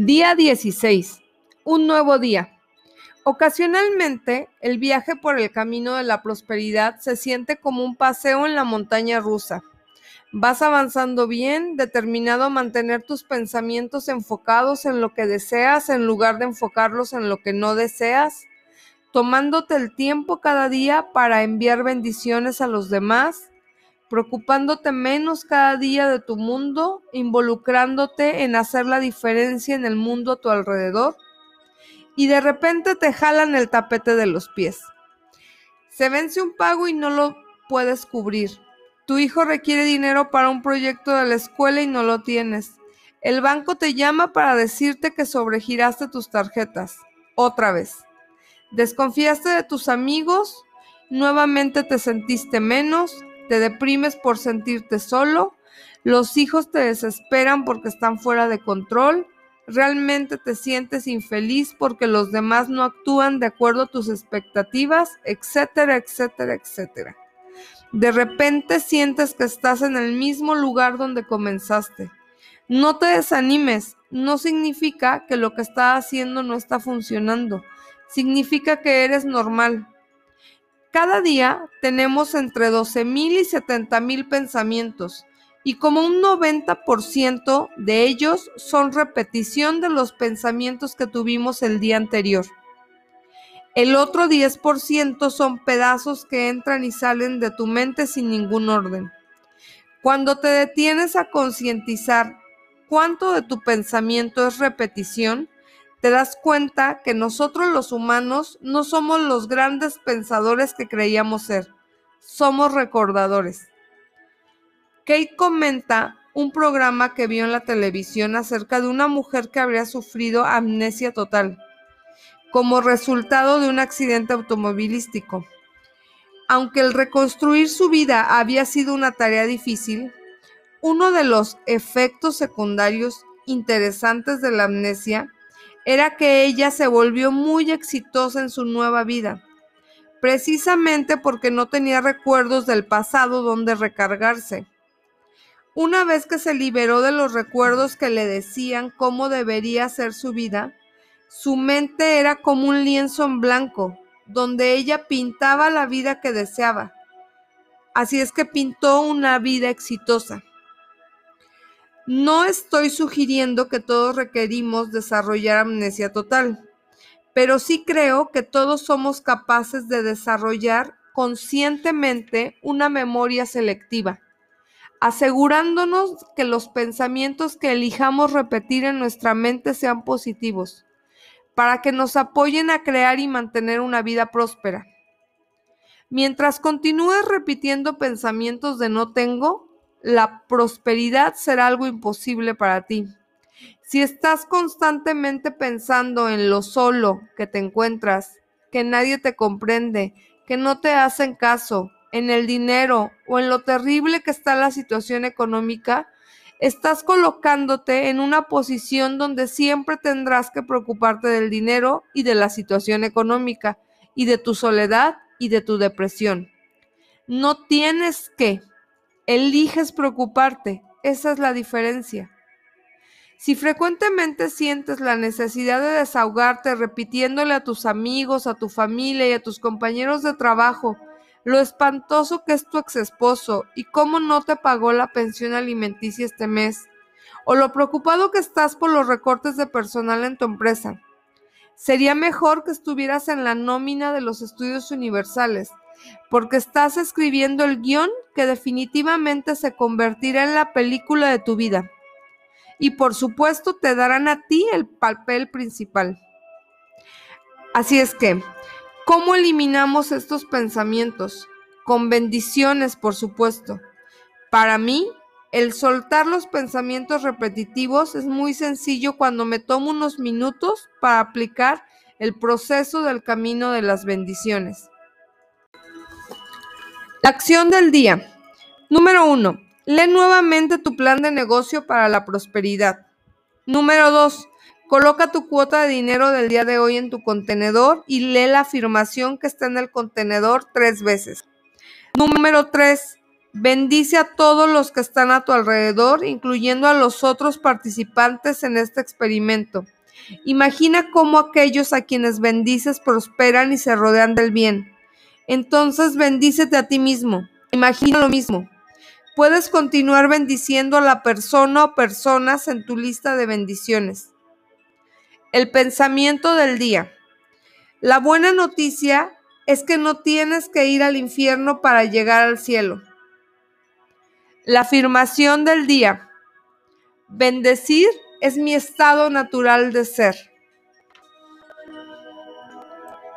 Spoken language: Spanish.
Día 16. Un nuevo día. Ocasionalmente, el viaje por el camino de la prosperidad se siente como un paseo en la montaña rusa. Vas avanzando bien, determinado a mantener tus pensamientos enfocados en lo que deseas en lugar de enfocarlos en lo que no deseas, tomándote el tiempo cada día para enviar bendiciones a los demás, preocupándote menos cada día de tu mundo, involucrándote en hacer la diferencia en el mundo a tu alrededor, y de repente te jalan el tapete de los pies. Se vence un pago y no lo puedes cubrir. Tu hijo requiere dinero para un proyecto de la escuela y no lo tienes. El banco te llama para decirte que sobregiraste tus tarjetas. Otra vez. Desconfiaste de tus amigos, nuevamente te sentiste menos, te deprimes por sentirte solo, los hijos te desesperan porque están fuera de control, realmente te sientes infeliz porque los demás no actúan de acuerdo a tus expectativas, etcétera, etcétera, etcétera. De repente sientes que estás en el mismo lugar donde comenzaste. No te desanimes, no significa que lo que estás haciendo no está funcionando, significa que eres normal, cada día tenemos entre 12.000 y 70.000 pensamientos y como un 90% de ellos son repetición de los pensamientos que tuvimos el día anterior. El otro 10% son pedazos que entran y salen de tu mente sin ningún orden. Cuando te detienes a concientizar cuánto de tu pensamiento es repetición, te das cuenta que nosotros los humanos no somos los grandes pensadores que creíamos ser, somos recordadores. Kate comenta un programa que vio en la televisión acerca de una mujer que habría sufrido amnesia total como resultado de un accidente automovilístico. Aunque el reconstruir su vida había sido una tarea difícil, uno de los efectos secundarios interesantes de la amnesia era que ella se volvió muy exitosa en su nueva vida, precisamente porque no tenía recuerdos del pasado donde recargarse. Una vez que se liberó de los recuerdos que le decían cómo debería ser su vida, su mente era como un lienzo en blanco, donde ella pintaba la vida que deseaba. Así es que pintó una vida exitosa. No estoy sugiriendo que todos requerimos desarrollar amnesia total, pero sí creo que todos somos capaces de desarrollar conscientemente una memoria selectiva, asegurándonos que los pensamientos que elijamos repetir en nuestra mente sean positivos, para que nos apoyen a crear y mantener una vida próspera. Mientras continúes repitiendo pensamientos de no tengo, la prosperidad será algo imposible para ti. Si estás constantemente pensando en lo solo que te encuentras, que nadie te comprende, que no te hacen caso, en el dinero o en lo terrible que está la situación económica, estás colocándote en una posición donde siempre tendrás que preocuparte del dinero y de la situación económica y de tu soledad y de tu depresión. No tienes que, eliges preocuparte. Esa es la diferencia. Si frecuentemente sientes la necesidad de desahogarte repitiéndole a tus amigos, a tu familia y a tus compañeros de trabajo lo espantoso que es tu ex esposo y cómo no te pagó la pensión alimenticia este mes, o lo preocupado que estás por los recortes de personal en tu empresa, sería mejor que estuvieras en la nómina de los estudios universales porque estás escribiendo el guion que definitivamente se convertirá en la película de tu vida. Y por supuesto te darán a ti el papel principal. Así es que, ¿cómo eliminamos estos pensamientos? Con bendiciones, por supuesto. Para mí, el soltar los pensamientos repetitivos es muy sencillo cuando me tomo unos minutos para aplicar el proceso del camino de las bendiciones. Acción del día. Número 1. Lee nuevamente tu plan de negocio para la prosperidad. Número 2. Coloca tu cuota de dinero del día de hoy en tu contenedor y lee la afirmación que está en el contenedor tres veces. Número 3. Bendice a todos los que están a tu alrededor, incluyendo a los otros participantes en este experimento. Imagina cómo aquellos a quienes bendices prosperan y se rodean del bien. Entonces bendícete a ti mismo. Imagina lo mismo. Puedes continuar bendiciendo a la persona o personas en tu lista de bendiciones. El pensamiento del día. La buena noticia es que no tienes que ir al infierno para llegar al cielo. La afirmación del día. Bendecir es mi estado natural de ser.